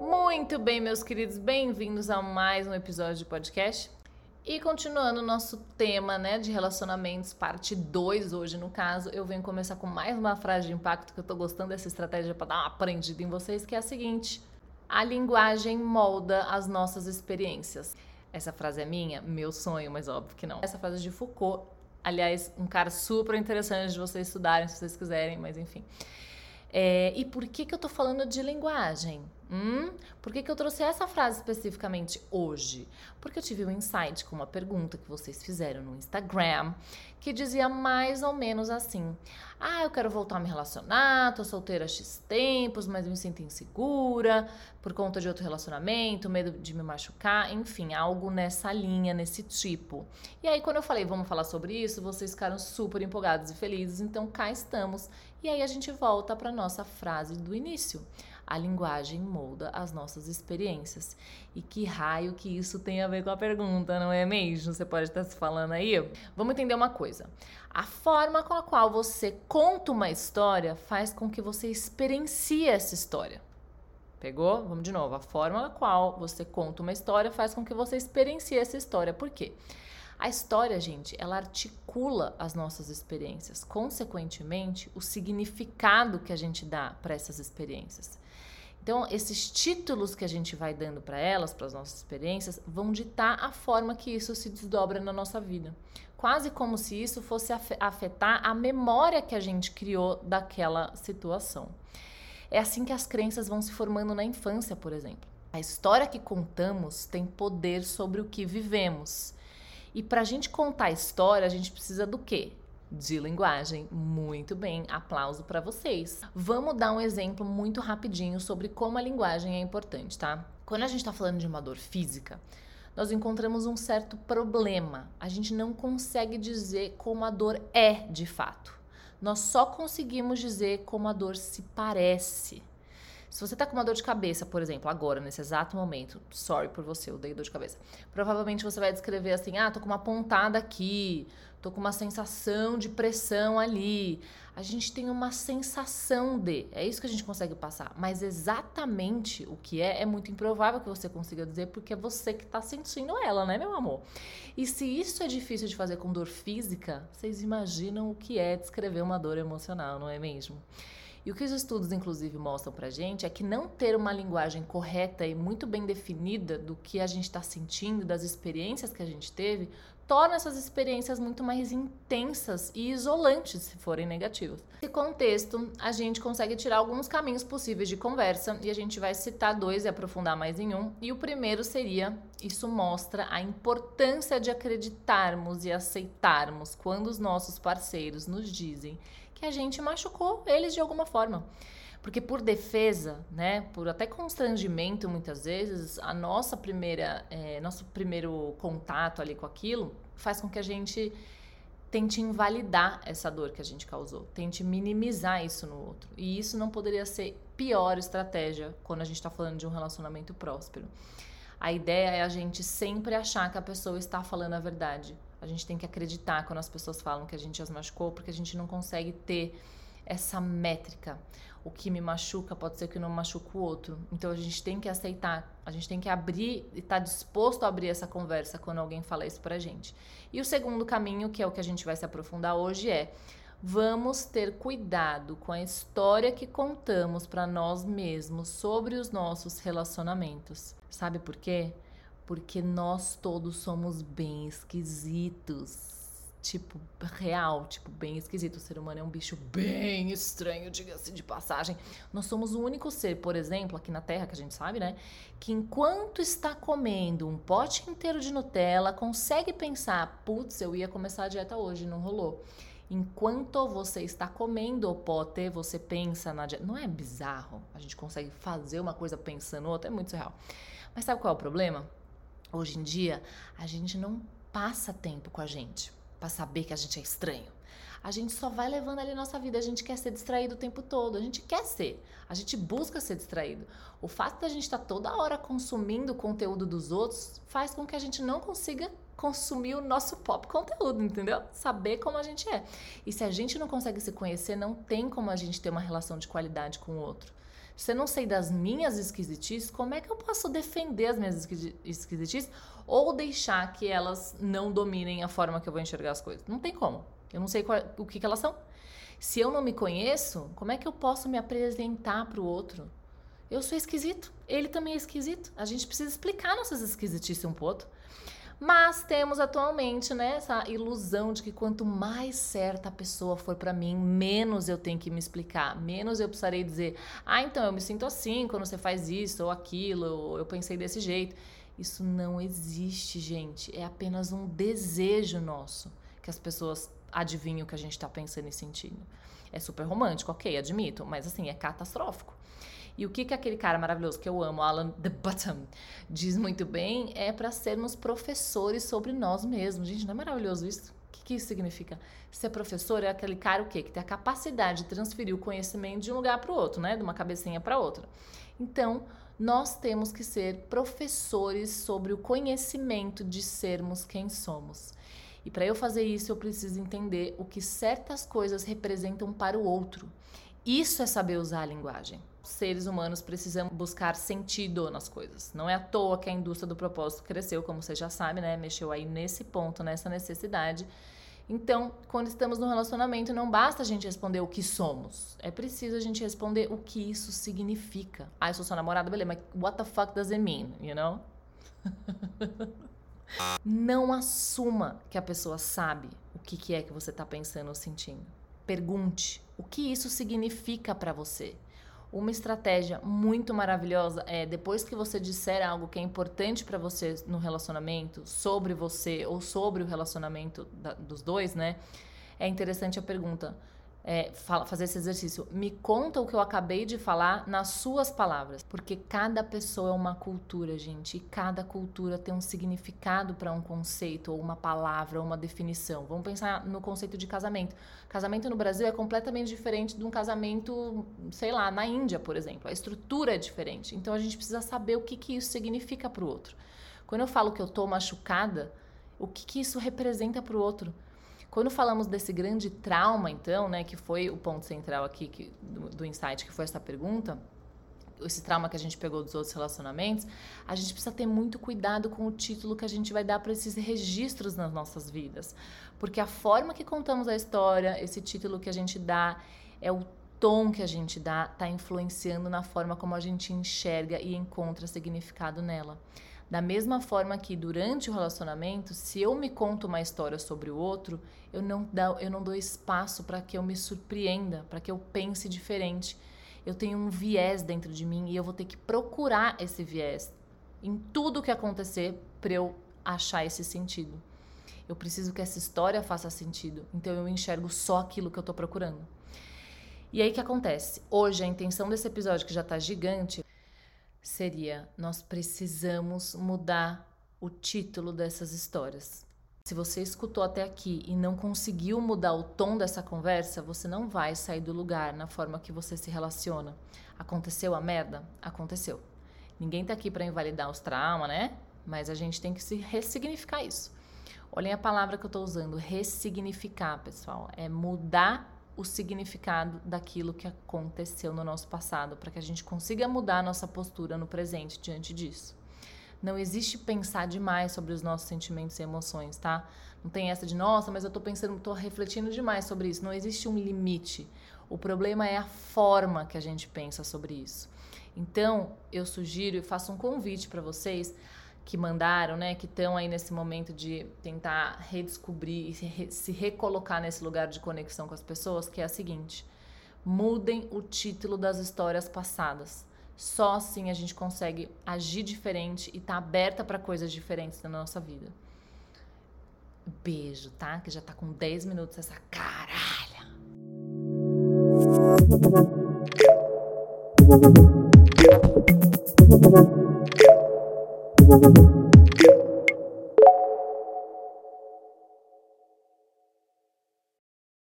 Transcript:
Muito bem, meus queridos, bem-vindos a mais um episódio de podcast. E continuando o nosso tema, né, de relacionamentos, parte 2 hoje no caso, eu venho começar com mais uma frase de impacto que eu tô gostando dessa estratégia para dar uma aprendida em vocês, que é a seguinte: a linguagem molda as nossas experiências. Essa frase é minha, meu sonho, mas óbvio que não. Essa frase é de Foucault, aliás, um cara super interessante de vocês estudarem se vocês quiserem, mas enfim. É, e por que, que eu tô falando de linguagem? Hum? Por que, que eu trouxe essa frase especificamente hoje? Porque eu tive um insight com uma pergunta que vocês fizeram no Instagram que dizia mais ou menos assim: Ah, eu quero voltar a me relacionar, tô solteira há X tempos, mas me sinto insegura por conta de outro relacionamento, medo de me machucar, enfim, algo nessa linha, nesse tipo. E aí, quando eu falei, vamos falar sobre isso, vocês ficaram super empolgados e felizes, então cá estamos. E aí a gente volta para nossa frase do início a linguagem molda as nossas experiências. E que raio que isso tem a ver com a pergunta, não é mesmo? Você pode estar se falando aí? Vamos entender uma coisa. A forma com a qual você conta uma história faz com que você experiencie essa história. Pegou? Vamos de novo. A forma com a qual você conta uma história faz com que você experiencie essa história. Por quê? A história, gente, ela articula as nossas experiências, consequentemente, o significado que a gente dá para essas experiências. Então, esses títulos que a gente vai dando para elas, para as nossas experiências, vão ditar a forma que isso se desdobra na nossa vida. Quase como se isso fosse afetar a memória que a gente criou daquela situação. É assim que as crenças vão se formando na infância, por exemplo. A história que contamos tem poder sobre o que vivemos. E para a gente contar a história, a gente precisa do quê? de linguagem. Muito bem, aplauso para vocês. Vamos dar um exemplo muito rapidinho sobre como a linguagem é importante, tá? Quando a gente está falando de uma dor física, nós encontramos um certo problema. A gente não consegue dizer como a dor é de fato. Nós só conseguimos dizer como a dor se parece. Se você tá com uma dor de cabeça, por exemplo, agora, nesse exato momento, sorry por você, eu dei dor de cabeça. Provavelmente você vai descrever assim: ah, tô com uma pontada aqui, tô com uma sensação de pressão ali. A gente tem uma sensação de, é isso que a gente consegue passar, mas exatamente o que é é muito improvável que você consiga dizer porque é você que tá sentindo ela, né, meu amor? E se isso é difícil de fazer com dor física, vocês imaginam o que é descrever uma dor emocional, não é mesmo? E o que os estudos, inclusive, mostram pra gente é que não ter uma linguagem correta e muito bem definida do que a gente está sentindo, das experiências que a gente teve, torna essas experiências muito mais intensas e isolantes se forem negativas. Nesse contexto, a gente consegue tirar alguns caminhos possíveis de conversa e a gente vai citar dois e aprofundar mais em um. E o primeiro seria: isso mostra a importância de acreditarmos e aceitarmos quando os nossos parceiros nos dizem que a gente machucou eles de alguma forma. Porque por defesa, né, por até constrangimento muitas vezes, a nossa primeira, é, nosso primeiro contato ali com aquilo faz com que a gente tente invalidar essa dor que a gente causou, tente minimizar isso no outro. E isso não poderia ser pior estratégia quando a gente está falando de um relacionamento próspero. A ideia é a gente sempre achar que a pessoa está falando a verdade. A gente tem que acreditar quando as pessoas falam que a gente as machucou, porque a gente não consegue ter essa métrica. O que me machuca pode ser que não machuque o outro. Então a gente tem que aceitar, a gente tem que abrir e estar tá disposto a abrir essa conversa quando alguém fala isso pra gente. E o segundo caminho, que é o que a gente vai se aprofundar hoje, é vamos ter cuidado com a história que contamos para nós mesmos sobre os nossos relacionamentos. Sabe por quê? Porque nós todos somos bem esquisitos tipo, real, tipo, bem esquisito. O ser humano é um bicho bem estranho, diga-se de passagem. Nós somos o único ser, por exemplo, aqui na Terra, que a gente sabe, né? Que enquanto está comendo um pote inteiro de Nutella, consegue pensar: putz, eu ia começar a dieta hoje, não rolou. Enquanto você está comendo o pote, você pensa na dieta. Não é bizarro? A gente consegue fazer uma coisa pensando outra, é muito surreal. Mas sabe qual é o problema? Hoje em dia, a gente não passa tempo com a gente para saber que a gente é estranho. A gente só vai levando ali nossa vida, a gente quer ser distraído o tempo todo, a gente quer ser, a gente busca ser distraído. O fato da gente estar tá toda hora consumindo o conteúdo dos outros faz com que a gente não consiga consumir o nosso pop conteúdo, entendeu? Saber como a gente é. E se a gente não consegue se conhecer, não tem como a gente ter uma relação de qualidade com o outro. Se eu não sei das minhas esquisitices, como é que eu posso defender as minhas esquisitices ou deixar que elas não dominem a forma que eu vou enxergar as coisas? Não tem como. Eu não sei qual, o que, que elas são. Se eu não me conheço, como é que eu posso me apresentar para o outro? Eu sou esquisito, ele também é esquisito. A gente precisa explicar nossas esquisitices um pouco. Mas temos atualmente né, essa ilusão de que quanto mais certa a pessoa for para mim, menos eu tenho que me explicar, menos eu precisarei dizer, ah, então eu me sinto assim quando você faz isso ou aquilo, ou eu pensei desse jeito. Isso não existe, gente. É apenas um desejo nosso que as pessoas adivinhem o que a gente está pensando e sentindo. É super romântico, ok, admito, mas assim, é catastrófico. E o que, que aquele cara maravilhoso que eu amo, Alan The Bottom, diz muito bem é para sermos professores sobre nós mesmos. Gente, não é maravilhoso isso? O que, que isso significa? Ser professor é aquele cara o quê? Que tem a capacidade de transferir o conhecimento de um lugar para o outro, né? De uma cabecinha para outra. Então, nós temos que ser professores sobre o conhecimento de sermos quem somos. E para eu fazer isso, eu preciso entender o que certas coisas representam para o outro. Isso é saber usar a linguagem seres humanos precisamos buscar sentido nas coisas. Não é à toa que a indústria do propósito cresceu, como você já sabe, né? Mexeu aí nesse ponto, nessa necessidade. Então, quando estamos no relacionamento, não basta a gente responder o que somos. É preciso a gente responder o que isso significa. Ah, eu sou sua namorada, beleza, mas what the fuck does it mean, you know? não assuma que a pessoa sabe o que, que é que você está pensando ou sentindo. Pergunte o que isso significa para você. Uma estratégia muito maravilhosa é depois que você disser algo que é importante para você no relacionamento, sobre você ou sobre o relacionamento da, dos dois, né? É interessante a pergunta: é, fala, fazer esse exercício. Me conta o que eu acabei de falar nas suas palavras. Porque cada pessoa é uma cultura, gente. E cada cultura tem um significado para um conceito, ou uma palavra, ou uma definição. Vamos pensar no conceito de casamento. Casamento no Brasil é completamente diferente de um casamento, sei lá, na Índia, por exemplo. A estrutura é diferente. Então a gente precisa saber o que, que isso significa para o outro. Quando eu falo que eu estou machucada, o que, que isso representa para o outro? Quando falamos desse grande trauma, então, né, que foi o ponto central aqui que, do, do insight, que foi essa pergunta, esse trauma que a gente pegou dos outros relacionamentos, a gente precisa ter muito cuidado com o título que a gente vai dar para esses registros nas nossas vidas. Porque a forma que contamos a história, esse título que a gente dá, é o tom que a gente dá, está influenciando na forma como a gente enxerga e encontra significado nela. Da mesma forma que durante o relacionamento, se eu me conto uma história sobre o outro, eu não, dá, eu não dou espaço para que eu me surpreenda, para que eu pense diferente. Eu tenho um viés dentro de mim e eu vou ter que procurar esse viés em tudo que acontecer para eu achar esse sentido. Eu preciso que essa história faça sentido, então eu enxergo só aquilo que eu estou procurando. E aí que acontece? Hoje a intenção desse episódio que já está gigante seria: nós precisamos mudar o título dessas histórias. Se você escutou até aqui e não conseguiu mudar o tom dessa conversa, você não vai sair do lugar na forma que você se relaciona. Aconteceu a merda? Aconteceu. Ninguém tá aqui para invalidar os traumas, né? Mas a gente tem que se ressignificar isso. Olhem a palavra que eu estou usando, ressignificar, pessoal. É mudar o significado daquilo que aconteceu no nosso passado, para que a gente consiga mudar nossa postura no presente diante disso. Não existe pensar demais sobre os nossos sentimentos e emoções, tá? Não tem essa de, nossa, mas eu tô pensando, tô refletindo demais sobre isso. Não existe um limite. O problema é a forma que a gente pensa sobre isso. Então, eu sugiro e faço um convite para vocês que mandaram, né, que estão aí nesse momento de tentar redescobrir e se, re, se recolocar nesse lugar de conexão com as pessoas, que é a seguinte: mudem o título das histórias passadas. Só assim a gente consegue agir diferente e estar tá aberta para coisas diferentes na nossa vida. Beijo, tá? Que já tá com 10 minutos essa caralha.